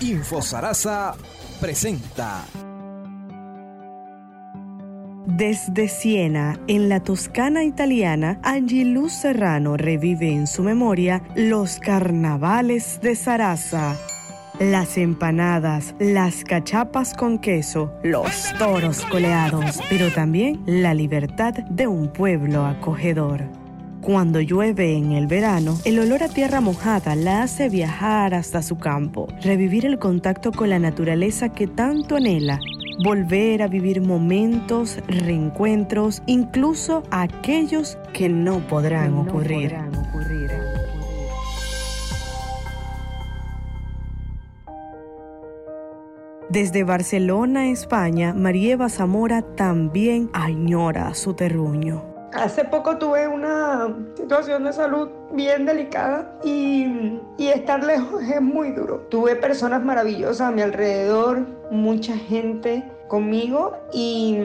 Info Sarasa presenta. Desde Siena, en la Toscana italiana, Angie Luz Serrano revive en su memoria los carnavales de Sarasa. Las empanadas, las cachapas con queso, los toros coleados, pero también la libertad de un pueblo acogedor. Cuando llueve en el verano, el olor a tierra mojada la hace viajar hasta su campo, revivir el contacto con la naturaleza que tanto anhela, volver a vivir momentos, reencuentros, incluso aquellos que no podrán ocurrir. Desde Barcelona, España, Marieva Zamora también añora su terruño. Hace poco tuve una situación de salud bien delicada y, estar lejos es muy duro. Tuve personas maravillosas a mi alrededor, mucha gente conmigo y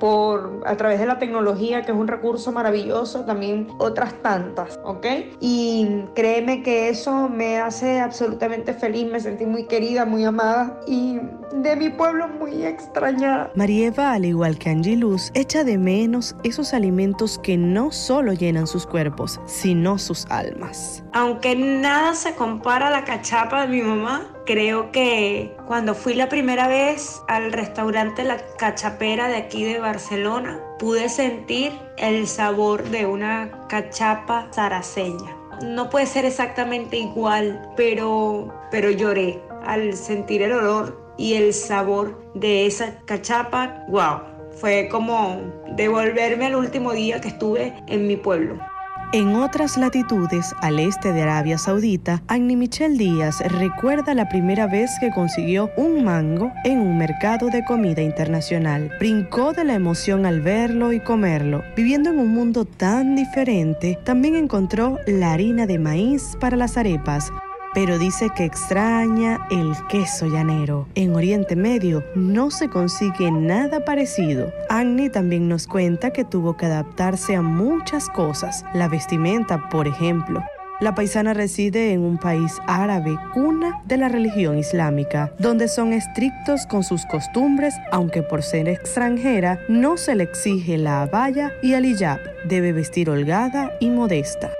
por a través de la tecnología que es un recurso maravilloso también otras tantas, ¿ok? Y créeme que eso me hace absolutamente feliz, me sentí muy querida, muy amada y de mi pueblo muy extrañada. Marieva, al igual que Angie Luz, echa de menos esos alimentos que no solo llenan sus cuerpos, sino sus almas. Aunque nada se compara a la cachapa de mi mamá, creo que cuando fui la primera vez al restaurante La Cachapera de aquí de Barcelona, pude sentir el sabor de una cachapa zaraseña. No puede ser exactamente igual, pero, pero lloré al sentir el olor y el sabor de esa cachapa. ¡Wow! Fue como devolverme al último día que estuve en mi pueblo. En otras latitudes, al este de Arabia Saudita, Annie Michelle Díaz recuerda la primera vez que consiguió un mango en un mercado de comida internacional. Brincó de la emoción al verlo y comerlo. Viviendo en un mundo tan diferente, también encontró la harina de maíz para las arepas, pero dice que extraña el queso llanero. En Oriente Medio no se consigue nada parecido. Agni también nos cuenta que tuvo que adaptarse a muchas cosas, la vestimenta, por ejemplo. La paisana reside en un país árabe, cuna de la religión islámica, donde son estrictos con sus costumbres, aunque por ser extranjera no se le exige la abaya y el hijab, debe vestir holgada y modesta.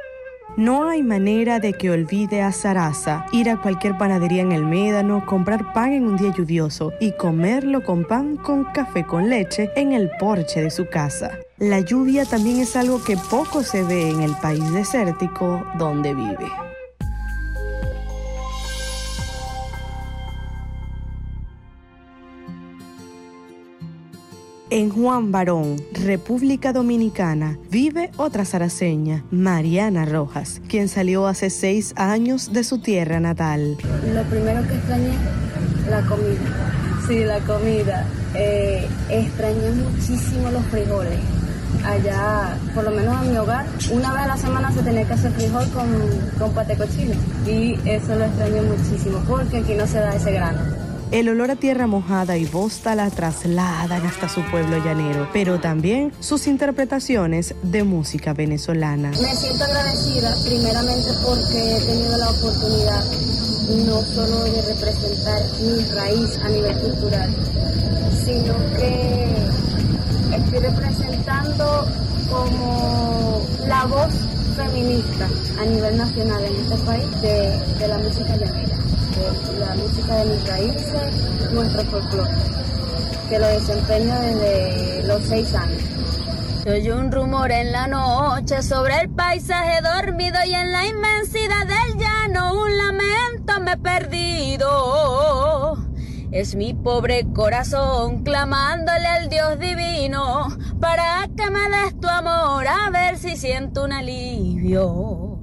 No hay manera de que olvide a Sarasa ir a cualquier panadería en el Médano, comprar pan en un día lluvioso y comerlo con pan con café con leche en el porche de su casa. La lluvia también es algo que poco se ve en el país desértico donde vive. En Juan Barón, República Dominicana, vive otra zaraseña, Mariana Rojas, quien salió hace seis años de su tierra natal. Lo primero que extrañé, la comida. Sí, la comida. Eh, extrañé muchísimo los frijoles. Allá, por lo menos en mi hogar, una vez a la semana se tenía que hacer frijol con, con pate cochino. Y eso lo extrañé muchísimo, porque aquí no se da ese grano. El olor a tierra mojada y bosta la trasladan hasta su pueblo llanero, pero también sus interpretaciones de música venezolana. Me siento agradecida primeramente porque he tenido la oportunidad no solo de representar mi raíz a nivel cultural, sino que estoy representando como la voz feminista a nivel nacional en este país de, de la música llanera la música de mis raíces, nuestro folclore, que lo desempeño desde los seis años. Soy un rumor en la noche sobre el paisaje dormido y en la inmensidad del llano un lamento me he perdido. Es mi pobre corazón clamándole al Dios divino para que me des tu amor a ver si siento un alivio.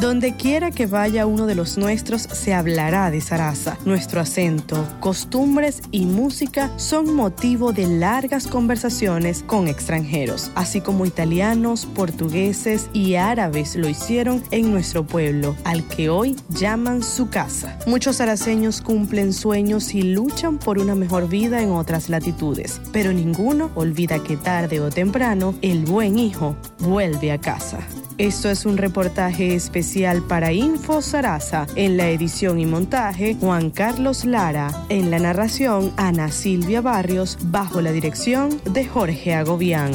Donde quiera que vaya uno de los nuestros se hablará de Sarasa. Nuestro acento, costumbres y música son motivo de largas conversaciones con extranjeros, así como italianos, portugueses y árabes lo hicieron en nuestro pueblo, al que hoy llaman su casa. Muchos saraceños cumplen sueños y luchan por una mejor vida en otras latitudes, pero ninguno olvida que tarde o temprano el buen hijo vuelve a casa. Esto es un reportaje para Info Sarasa. En la edición y montaje, Juan Carlos Lara. En la narración, Ana Silvia Barrios, bajo la dirección de Jorge Agobián.